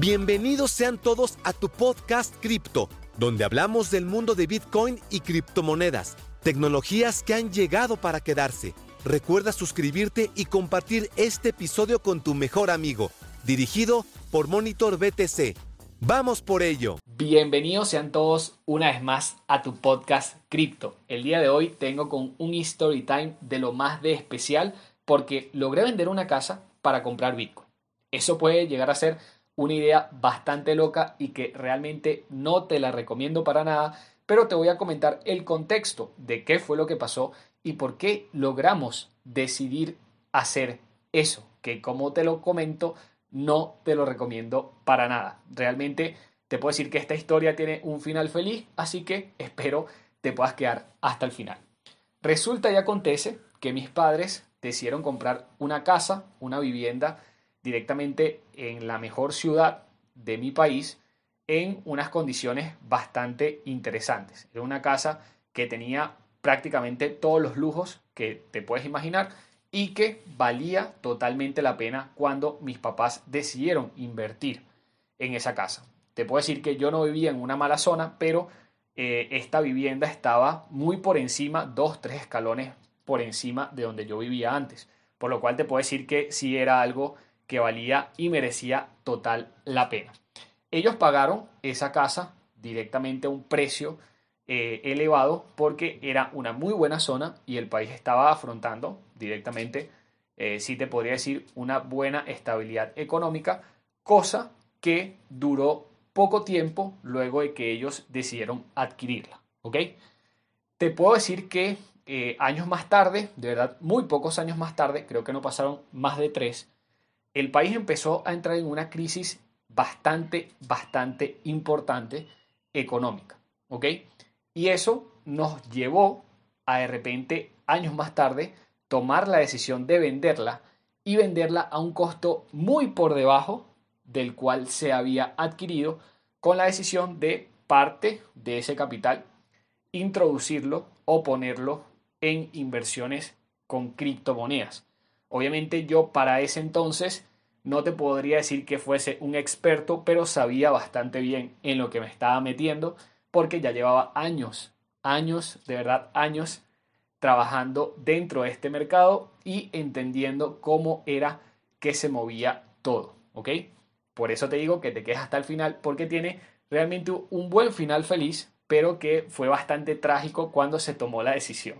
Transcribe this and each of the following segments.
Bienvenidos sean todos a tu podcast Cripto, donde hablamos del mundo de Bitcoin y criptomonedas, tecnologías que han llegado para quedarse. Recuerda suscribirte y compartir este episodio con tu mejor amigo, dirigido por Monitor BTC. Vamos por ello. Bienvenidos sean todos una vez más a tu podcast Cripto. El día de hoy tengo con un story time de lo más de especial porque logré vender una casa para comprar Bitcoin. Eso puede llegar a ser una idea bastante loca y que realmente no te la recomiendo para nada, pero te voy a comentar el contexto de qué fue lo que pasó y por qué logramos decidir hacer eso, que como te lo comento, no te lo recomiendo para nada. Realmente te puedo decir que esta historia tiene un final feliz, así que espero te puedas quedar hasta el final. Resulta y acontece que mis padres decidieron comprar una casa, una vivienda directamente en la mejor ciudad de mi país en unas condiciones bastante interesantes. Era una casa que tenía prácticamente todos los lujos que te puedes imaginar y que valía totalmente la pena cuando mis papás decidieron invertir en esa casa. Te puedo decir que yo no vivía en una mala zona, pero eh, esta vivienda estaba muy por encima, dos, tres escalones por encima de donde yo vivía antes. Por lo cual te puedo decir que sí era algo que valía y merecía total la pena. Ellos pagaron esa casa directamente a un precio eh, elevado porque era una muy buena zona y el país estaba afrontando directamente, eh, si te podría decir, una buena estabilidad económica, cosa que duró poco tiempo luego de que ellos decidieron adquirirla. ¿Ok? Te puedo decir que eh, años más tarde, de verdad, muy pocos años más tarde, creo que no pasaron más de tres, el país empezó a entrar en una crisis bastante, bastante importante económica. ¿Ok? Y eso nos llevó a de repente, años más tarde, tomar la decisión de venderla y venderla a un costo muy por debajo del cual se había adquirido con la decisión de parte de ese capital introducirlo o ponerlo en inversiones con criptomonedas. Obviamente yo para ese entonces no te podría decir que fuese un experto, pero sabía bastante bien en lo que me estaba metiendo porque ya llevaba años, años, de verdad años trabajando dentro de este mercado y entendiendo cómo era que se movía todo, ¿ok? Por eso te digo que te quedes hasta el final porque tiene realmente un buen final feliz, pero que fue bastante trágico cuando se tomó la decisión.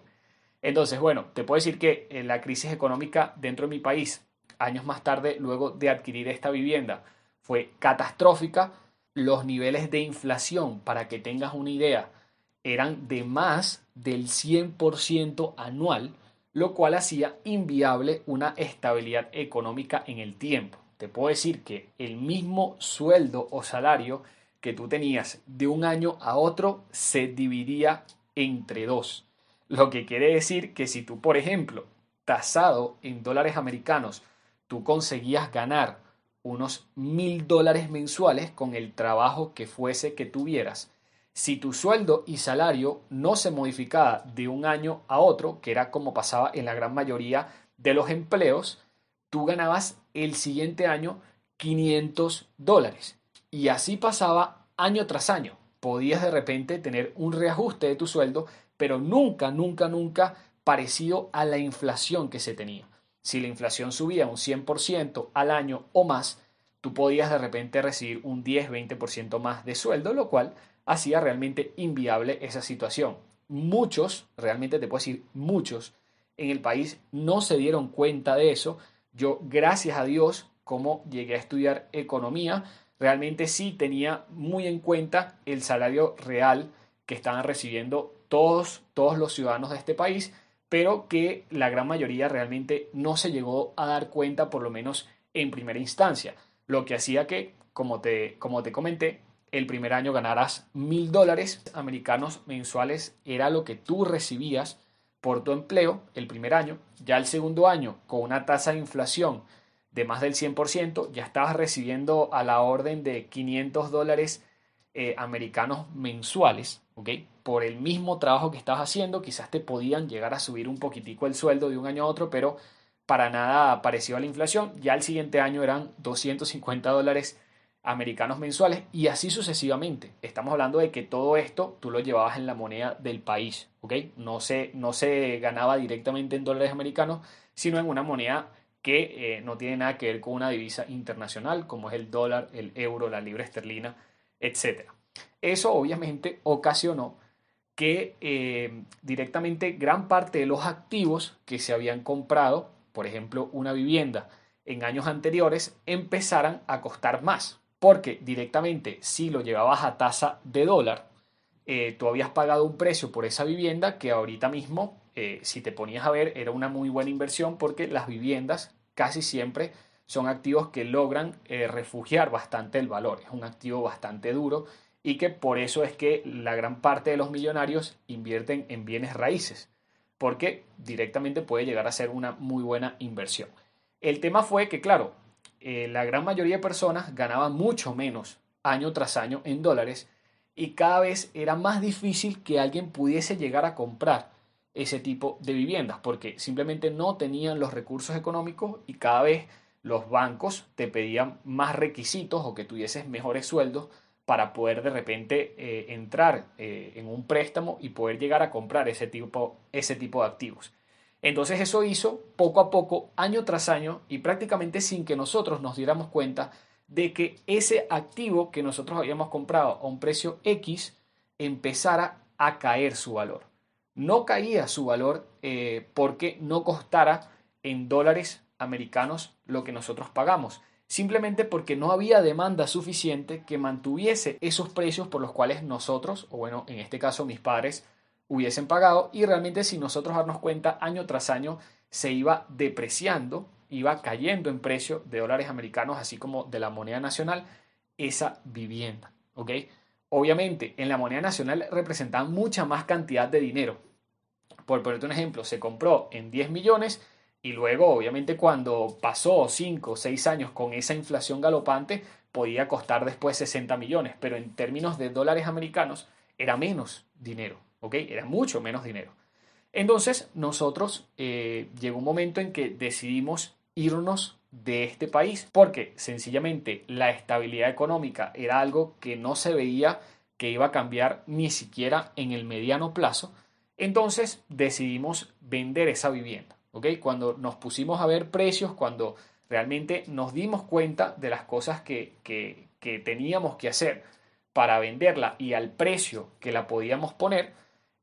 Entonces, bueno, te puedo decir que en la crisis económica dentro de mi país, años más tarde, luego de adquirir esta vivienda, fue catastrófica. Los niveles de inflación, para que tengas una idea, eran de más del 100% anual, lo cual hacía inviable una estabilidad económica en el tiempo. Te puedo decir que el mismo sueldo o salario que tú tenías de un año a otro se dividía entre dos. Lo que quiere decir que si tú, por ejemplo, tasado en dólares americanos, tú conseguías ganar unos mil dólares mensuales con el trabajo que fuese que tuvieras, si tu sueldo y salario no se modificaba de un año a otro, que era como pasaba en la gran mayoría de los empleos, tú ganabas el siguiente año 500 dólares. Y así pasaba año tras año. Podías de repente tener un reajuste de tu sueldo pero nunca, nunca, nunca parecido a la inflación que se tenía. Si la inflación subía un 100% al año o más, tú podías de repente recibir un 10-20% más de sueldo, lo cual hacía realmente inviable esa situación. Muchos, realmente te puedo decir muchos, en el país no se dieron cuenta de eso. Yo, gracias a Dios, como llegué a estudiar economía, realmente sí tenía muy en cuenta el salario real que estaban recibiendo todos, todos los ciudadanos de este país, pero que la gran mayoría realmente no se llegó a dar cuenta, por lo menos en primera instancia. Lo que hacía que, como te, como te comenté, el primer año ganaras mil dólares americanos mensuales, era lo que tú recibías por tu empleo el primer año. Ya el segundo año, con una tasa de inflación de más del 100%, ya estabas recibiendo a la orden de 500 dólares eh, americanos mensuales, Por el mismo trabajo que estabas haciendo, quizás te podían llegar a subir un poquitico el sueldo de un año a otro, pero para nada parecido a la inflación. Ya el siguiente año eran 250 dólares americanos mensuales y así sucesivamente. Estamos hablando de que todo esto tú lo llevabas en la moneda del país, ¿ok? No se, no se ganaba directamente en dólares americanos, sino en una moneda que eh, no tiene nada que ver con una divisa internacional como es el dólar, el euro, la libra esterlina, etc. Eso obviamente ocasionó que eh, directamente gran parte de los activos que se habían comprado, por ejemplo una vivienda, en años anteriores empezaran a costar más. Porque directamente si lo llevabas a tasa de dólar, eh, tú habías pagado un precio por esa vivienda que ahorita mismo, eh, si te ponías a ver, era una muy buena inversión porque las viviendas casi siempre son activos que logran refugiar bastante el valor. Es un activo bastante duro y que por eso es que la gran parte de los millonarios invierten en bienes raíces, porque directamente puede llegar a ser una muy buena inversión. El tema fue que, claro, eh, la gran mayoría de personas ganaban mucho menos año tras año en dólares y cada vez era más difícil que alguien pudiese llegar a comprar ese tipo de viviendas porque simplemente no tenían los recursos económicos y cada vez los bancos te pedían más requisitos o que tuvieses mejores sueldos para poder de repente eh, entrar eh, en un préstamo y poder llegar a comprar ese tipo, ese tipo de activos. Entonces eso hizo poco a poco, año tras año, y prácticamente sin que nosotros nos diéramos cuenta de que ese activo que nosotros habíamos comprado a un precio X empezara a caer su valor. No caía su valor eh, porque no costara en dólares americanos lo que nosotros pagamos, simplemente porque no había demanda suficiente que mantuviese esos precios por los cuales nosotros, o bueno, en este caso mis padres, hubiesen pagado y realmente si nosotros darnos cuenta año tras año se iba depreciando, iba cayendo en precio de dólares americanos así como de la moneda nacional esa vivienda. Obviamente en la moneda nacional representaba mucha más cantidad de dinero. Por ponerte un ejemplo, se compró en 10 millones y luego obviamente cuando pasó 5 o 6 años con esa inflación galopante podía costar después 60 millones, pero en términos de dólares americanos era menos dinero, ¿ok? Era mucho menos dinero. Entonces nosotros eh, llegó un momento en que decidimos irnos de este país porque sencillamente la estabilidad económica era algo que no se veía que iba a cambiar ni siquiera en el mediano plazo. Entonces decidimos vender esa vivienda, ¿ok? Cuando nos pusimos a ver precios, cuando realmente nos dimos cuenta de las cosas que, que, teníamos que hacer para venderla y al precio que la podíamos poner,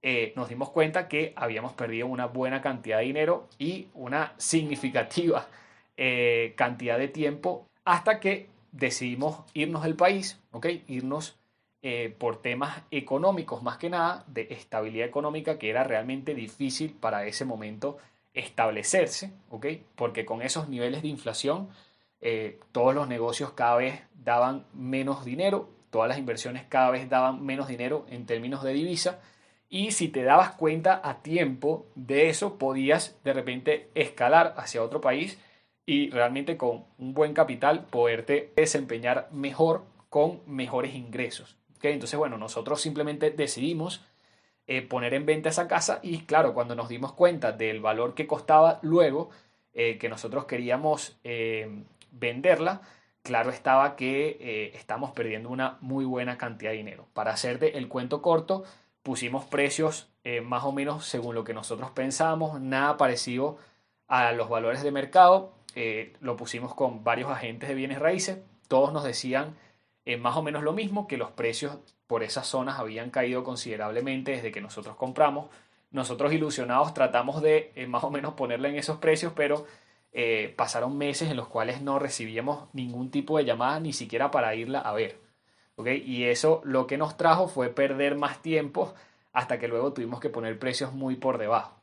eh, nos dimos cuenta que habíamos perdido una buena cantidad de dinero y una significativa eh, cantidad de tiempo hasta que decidimos irnos del país, ¿ok? Irnos eh, por temas económicos más que nada, de estabilidad económica que era realmente difícil para ese momento establecerse, ¿ok? Porque con esos niveles de inflación todos los negocios cada vez daban menos dinero, todas las inversiones cada vez daban menos dinero en términos de divisa y si te dabas cuenta a tiempo de eso, podías de repente escalar hacia otro país y realmente con un buen capital poderte desempeñar mejor con mejores ingresos. ¿Okay? Entonces, bueno, nosotros simplemente decidimos eh, poner en venta esa casa y claro, cuando nos dimos cuenta del valor que costaba luego eh, que nosotros queríamos eh, venderla, claro estaba que estamos perdiendo una muy buena cantidad de dinero. Para hacerte el cuento corto, pusimos precios más o menos según lo que nosotros pensábamos, nada parecido a los valores de mercado. Lo pusimos con varios agentes de bienes raíces, todos nos decían más o menos lo mismo, que los precios por esas zonas habían caído considerablemente desde que nosotros compramos. Nosotros ilusionados tratamos de más o menos ponerle en esos precios, pero pasaron meses en los cuales no recibíamos ningún tipo de llamada, ni siquiera para irla a ver. Y eso lo que nos trajo fue perder más tiempo hasta que luego tuvimos que poner precios muy por debajo,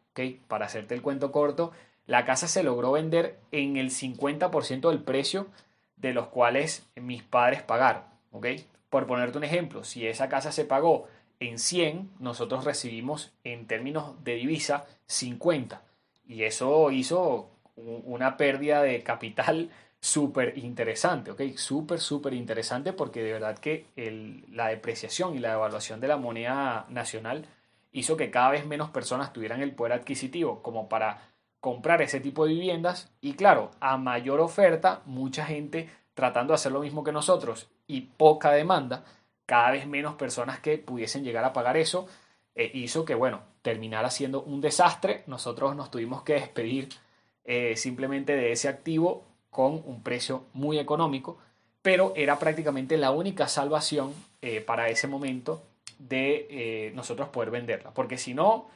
Para hacerte el cuento corto, la casa se logró vender en el 50% del precio de los cuales mis padres pagaron, Por ponerte un ejemplo, si esa casa se pagó en 100, nosotros recibimos en términos de divisa 50. Y eso hizo una pérdida de capital súper interesante. Súper, súper interesante porque de verdad que la depreciación y la devaluación de la moneda nacional hizo que cada vez menos personas tuvieran el poder adquisitivo como para comprar ese tipo de viviendas y claro, a mayor oferta, mucha gente tratando de hacer lo mismo que nosotros y poca demanda, cada vez menos personas que pudiesen llegar a pagar eso, eh, hizo que, bueno, terminara siendo un desastre. Nosotros nos tuvimos que despedir eh, simplemente de ese activo con un precio muy económico, pero era prácticamente la única salvación eh, para ese momento de nosotros poder venderla, porque si no,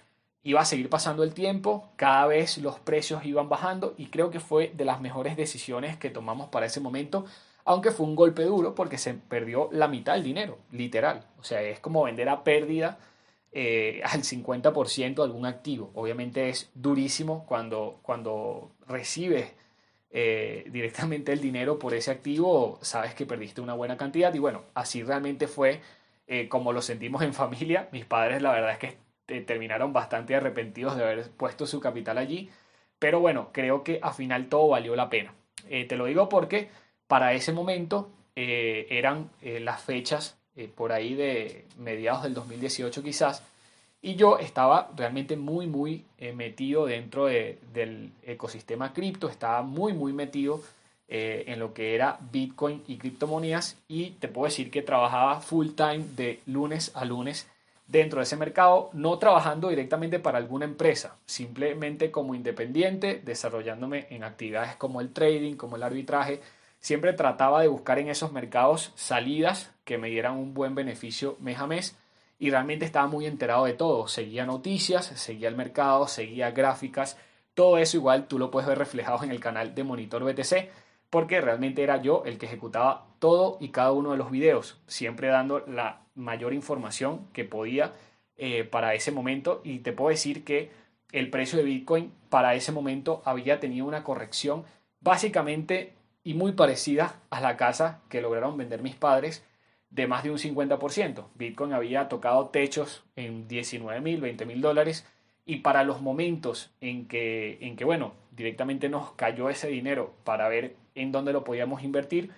iba a seguir pasando el tiempo, cada vez los precios iban bajando y creo que fue de las mejores decisiones que tomamos para ese momento, aunque fue un golpe duro porque se perdió la mitad del dinero, literal. O sea, es como vender a pérdida eh, al 50% algún activo. Obviamente es durísimo cuando, cuando recibes eh, directamente el dinero por ese activo, sabes que perdiste una buena cantidad y bueno, así realmente fue eh, como lo sentimos en familia. Mis padres la verdad es que terminaron bastante arrepentidos de haber puesto su capital allí, pero bueno, creo que al final todo valió la pena. te lo digo porque para ese momento eran las fechas eh, por ahí de mediados del 2018 quizás, y yo estaba realmente muy, muy eh, metido dentro del ecosistema cripto, estaba muy, muy metido eh, en lo que era Bitcoin y criptomonedas y te puedo decir que trabajaba full time de lunes a lunes dentro de ese mercado, no trabajando directamente para alguna empresa, simplemente como independiente, desarrollándome en actividades como el trading, como el arbitraje, Siempre trataba de buscar en esos mercados salidas que me dieran un buen beneficio mes a mes y realmente estaba muy enterado de todo. Seguía noticias, seguía el mercado, seguía gráficas. Todo eso igual tú lo puedes ver reflejado en el canal de Monitor BTC porque realmente era yo el que ejecutaba todo y cada uno de los videos, siempre dando la mayor información que podía eh, para ese momento y te puedo decir que el precio de Bitcoin para ese momento había tenido una corrección básicamente y muy parecida a la casa que lograron vender mis padres de más de un 50%. Bitcoin había tocado techos en 19 mil, 20 mil dólares y para los momentos en que, en que, bueno, directamente nos cayó ese dinero para ver en dónde lo podíamos invertir,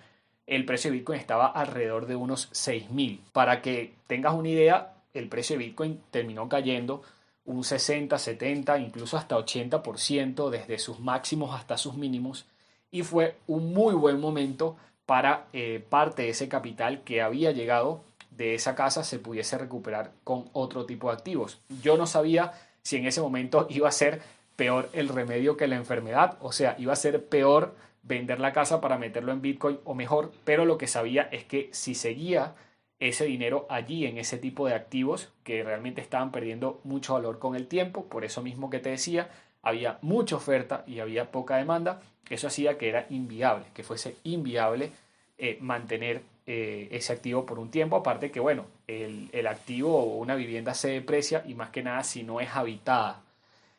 el precio de Bitcoin estaba alrededor de unos 6 mil. Para que tengas una idea, el precio de Bitcoin terminó cayendo un 60, 70, incluso hasta 80% desde sus máximos hasta sus mínimos y fue un muy buen momento para eh, parte de ese capital que había llegado de esa casa se pudiese recuperar con otro tipo de activos. Yo no sabía si en ese momento iba a ser peor el remedio que la enfermedad, o sea, iba a ser peor vender la casa para meterlo en Bitcoin o mejor, pero lo que sabía es que si seguía ese dinero allí en ese tipo de activos que realmente estaban perdiendo mucho valor con el tiempo, por eso mismo que te decía, había mucha oferta y había poca demanda, eso hacía que era inviable, que fuese inviable eh, mantener eh, ese activo por un tiempo, aparte que, bueno, el, el activo o una vivienda se deprecia y más que nada si no es habitada.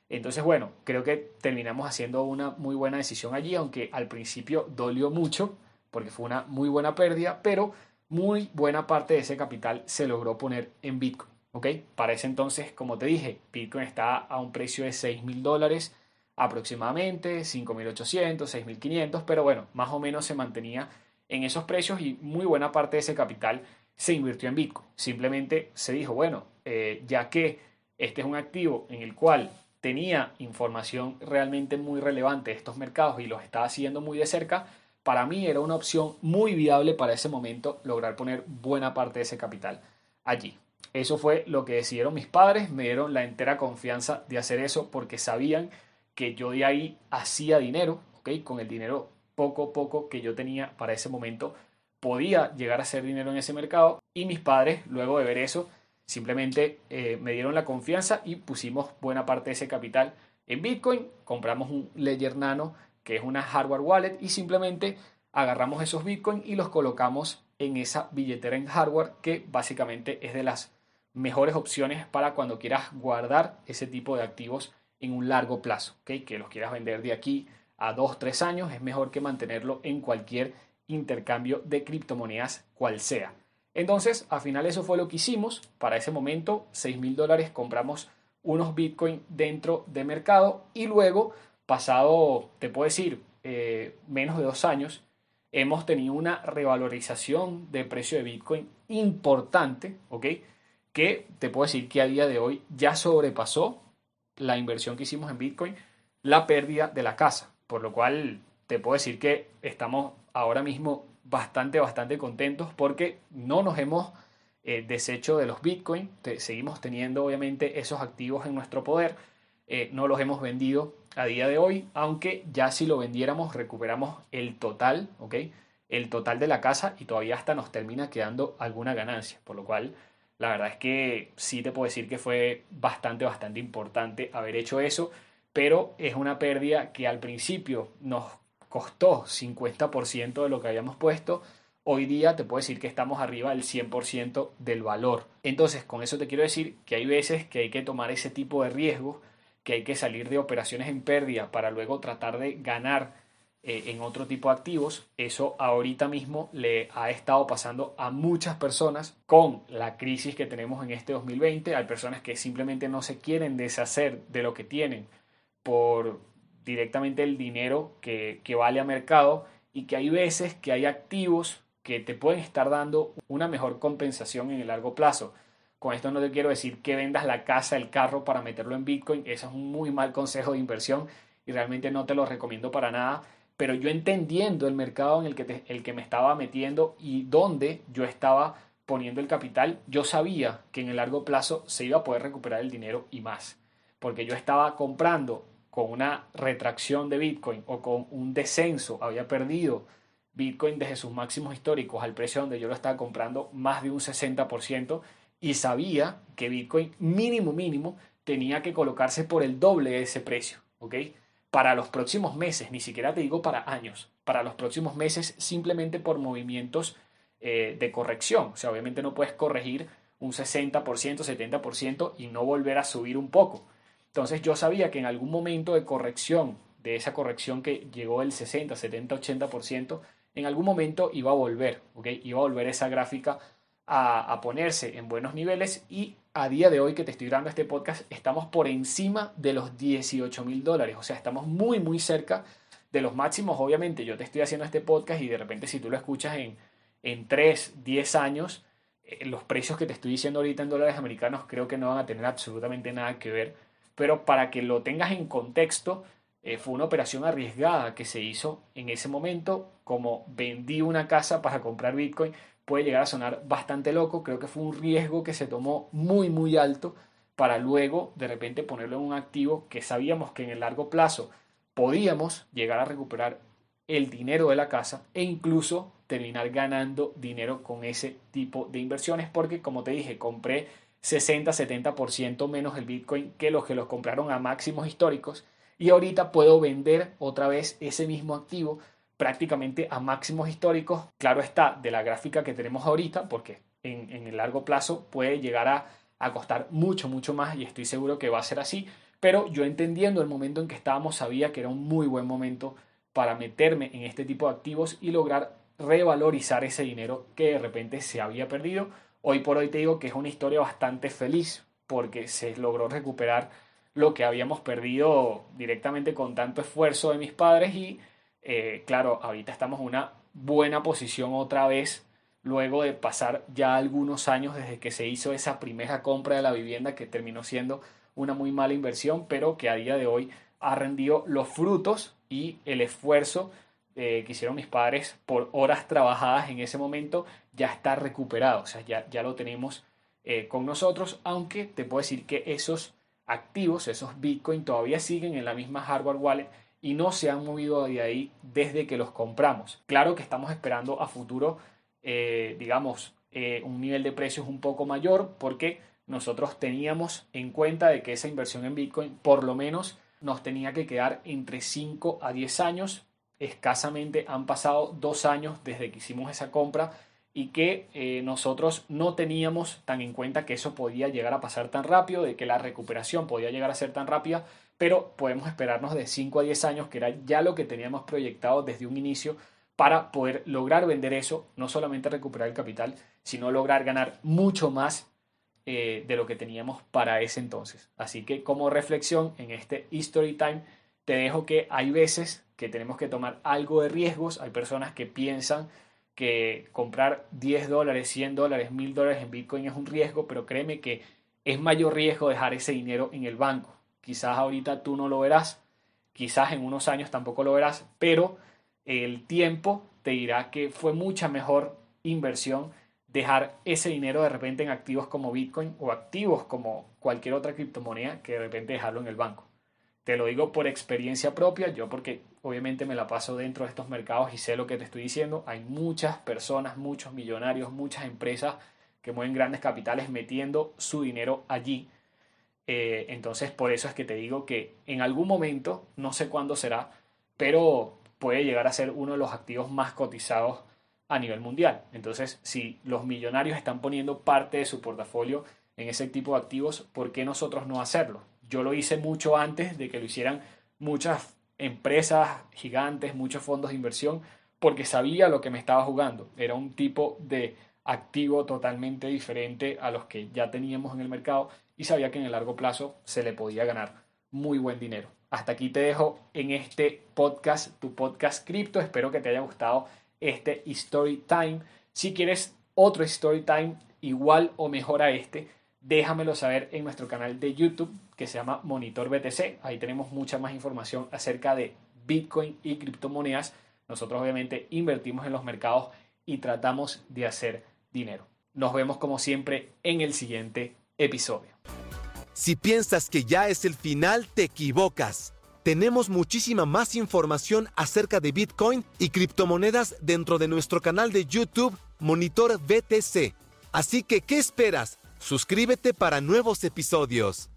Entonces, bueno, creo que terminamos haciendo una muy buena decisión allí, aunque al principio dolió mucho, porque fue una muy buena pérdida, pero muy buena parte de ese capital se logró poner en Bitcoin. ¿ok? Para ese entonces, como te dije, Bitcoin está a un precio de 6 mil dólares aproximadamente, 5.800, 6.500, pero bueno, más o menos se mantenía en esos precios y muy buena parte de ese capital se invirtió en Bitcoin. Simplemente se dijo, bueno, eh, ya que este es un activo en el cual tenía información realmente muy relevante de estos mercados y los estaba haciendo muy de cerca, para mí era una opción muy viable para ese momento lograr poner buena parte de ese capital allí. Eso fue lo que decidieron mis padres, me dieron la entera confianza de hacer eso porque sabían que yo de ahí hacía dinero, ¿ok? Con el dinero poco poco que yo tenía para ese momento, podía llegar a hacer dinero en ese mercado y mis padres, luego de ver eso, simplemente eh, me dieron la confianza y pusimos buena parte de ese capital en Bitcoin, compramos un Ledger Nano, que es una hardware wallet, y simplemente agarramos esos Bitcoin y los colocamos en esa billetera en hardware que básicamente es de las mejores opciones para cuando quieras guardar ese tipo de activos en un largo plazo, que los quieras vender de aquí a 2, 3 años, es mejor que mantenerlo en cualquier intercambio de criptomonedas cual sea. Entonces, al final eso fue lo que hicimos. Para ese momento, 6 mil dólares compramos unos Bitcoin dentro de mercado y luego, pasado, te puedo decir, eh, menos de dos años, hemos tenido una revalorización de precio de Bitcoin importante, ¿ok? Que te puedo decir que a día de hoy ya sobrepasó la inversión que hicimos en Bitcoin, la pérdida de la casa, por lo cual te puedo decir que estamos ahora mismo bastante, bastante contentos porque no nos hemos eh, deshecho de los Bitcoin, seguimos teniendo obviamente esos activos en nuestro poder, eh, no los hemos vendido a día de hoy, aunque ya si lo vendiéramos recuperamos el total, ¿ok? El total de la casa y todavía hasta nos termina quedando alguna ganancia, por lo cual la verdad es que sí te puedo decir que fue bastante, bastante importante haber hecho eso, pero es una pérdida que al principio nos costó 50% de lo que habíamos puesto, hoy día te puedo decir que estamos arriba del 100% del valor. Entonces, con eso te quiero decir que hay veces que hay que tomar ese tipo de riesgo, que hay que salir de operaciones en pérdida para luego tratar de ganar eh, en otro tipo de activos. Eso ahorita mismo le ha estado pasando a muchas personas con la crisis que tenemos en este 2020. Hay personas que simplemente no se quieren deshacer de lo que tienen por directamente el dinero que, vale a mercado y que hay veces que hay activos que te pueden estar dando una mejor compensación en el largo plazo. Con esto no te quiero decir que vendas la casa, el carro para meterlo en Bitcoin. Eso es un muy mal consejo de inversión y realmente no te lo recomiendo para nada. Pero yo entendiendo el mercado en el que, el que me estaba metiendo y dónde yo estaba poniendo el capital, yo sabía que en el largo plazo se iba a poder recuperar el dinero y más. Porque yo estaba comprando con una retracción de Bitcoin o con un descenso, había perdido Bitcoin desde sus máximos históricos al precio donde yo lo estaba comprando más de un 60% y sabía que Bitcoin mínimo mínimo tenía que colocarse por el doble de ese precio, ¿ok? Para los próximos meses, ni siquiera te digo para años, para los próximos meses simplemente por movimientos eh, de corrección. O sea, obviamente no puedes corregir un 60%, 70% y no volver a subir un poco. Entonces yo sabía que en algún momento de corrección, de esa corrección que llegó del 60, 70, 80%, en algún momento iba a volver, ¿ok? Iba a volver esa gráfica a, ponerse en buenos niveles y a día de hoy que te estoy grabando este podcast estamos por encima de los 18 mil dólares, o sea, estamos muy, muy cerca de los máximos. Obviamente yo te estoy haciendo este podcast y de repente si tú lo escuchas en, en 3, 10 años, eh, los precios que te estoy diciendo ahorita en dólares americanos creo que no van a tener absolutamente nada que ver pero para que lo tengas en contexto, eh, fue una operación arriesgada que se hizo en ese momento, como vendí una casa para comprar Bitcoin, puede llegar a sonar bastante loco, creo que fue un riesgo que se tomó muy muy alto para luego de repente ponerlo en un activo que sabíamos que en el largo plazo podíamos llegar a recuperar el dinero de la casa e incluso terminar ganando dinero con ese tipo de inversiones porque como te dije compré 60-70% menos el Bitcoin que los que los compraron a máximos históricos y ahorita puedo vender otra vez ese mismo activo prácticamente a máximos históricos. Claro está, de la gráfica que tenemos ahorita, porque en, el largo plazo puede llegar a, costar mucho, mucho más y estoy seguro que va a ser así. Pero yo entendiendo el momento en que estábamos, sabía que era un muy buen momento para meterme en este tipo de activos y lograr revalorizar ese dinero que de repente se había perdido Hoy por hoy te digo que es una historia bastante feliz porque se logró recuperar lo que habíamos perdido directamente con tanto esfuerzo de mis padres y eh, claro, ahorita estamos en una buena posición otra vez luego de pasar ya algunos años desde que se hizo esa primera compra de la vivienda que terminó siendo una muy mala inversión, pero que a día de hoy ha rendido los frutos y el esfuerzo eh, que hicieron mis padres por horas trabajadas en ese momento ya está recuperado, o sea, ya, ya lo tenemos eh, con nosotros, aunque te puedo decir que esos activos, esos Bitcoin todavía siguen en la misma hardware wallet y no se han movido de ahí desde que los compramos. Claro que estamos esperando a futuro, eh, digamos, un nivel de precios un poco mayor porque nosotros teníamos en cuenta de que esa inversión en Bitcoin por lo menos nos tenía que quedar entre 5 a 10 años escasamente han pasado dos años desde que hicimos esa compra y que eh, nosotros no teníamos tan en cuenta que eso podía llegar a pasar tan rápido, de que la recuperación podía llegar a ser tan rápida, pero podemos esperarnos de 5 a 10 años, que era ya lo que teníamos proyectado desde un inicio para poder lograr vender eso, no solamente recuperar el capital, sino lograr ganar mucho más eh, de lo que teníamos para ese entonces. Así que como reflexión en este History Time, te dejo que hay veces que tenemos que tomar algo de riesgos. Hay personas que piensan que comprar 10 dólares, 100 dólares, 1000 dólares en Bitcoin es un riesgo, pero créeme que es mayor riesgo dejar ese dinero en el banco. Quizás ahorita tú no lo verás, quizás en unos años tampoco lo verás, pero el tiempo te dirá que fue mucha mejor inversión dejar ese dinero de repente en activos como Bitcoin o activos como cualquier otra criptomoneda que de repente dejarlo en el banco. Te lo digo por experiencia propia, yo porque obviamente me la paso dentro de estos mercados y sé lo que te estoy diciendo. Hay muchas personas, muchos millonarios, muchas empresas que mueven grandes capitales metiendo su dinero allí. Eh, entonces por eso es que te digo que en algún momento, no sé cuándo será, pero puede llegar a ser uno de los activos más cotizados a nivel mundial. Entonces, si los millonarios están poniendo parte de su portafolio en ese tipo de activos, ¿por qué nosotros no hacerlo? Yo lo hice mucho antes de que lo hicieran muchas empresas gigantes, muchos fondos de inversión, porque sabía lo que me estaba jugando. Era un tipo de activo totalmente diferente a los que ya teníamos en el mercado y sabía que en el largo plazo se le podía ganar muy buen dinero. Hasta aquí te dejo en este podcast, tu podcast cripto. Espero que te haya gustado este Story Time. Si quieres otro Story Time igual o mejor a este, déjamelo saber en nuestro canal de YouTube que se llama Monitor BTC. Ahí tenemos mucha más información acerca de Bitcoin y criptomonedas. Nosotros obviamente invertimos en los mercados y tratamos de hacer dinero. Nos vemos como siempre en el siguiente episodio. Si piensas que ya es el final, te equivocas tenemos muchísima más información acerca de Bitcoin y criptomonedas dentro de nuestro canal de YouTube Monitor BTC. Así que, ¿qué esperas? Suscríbete para nuevos episodios.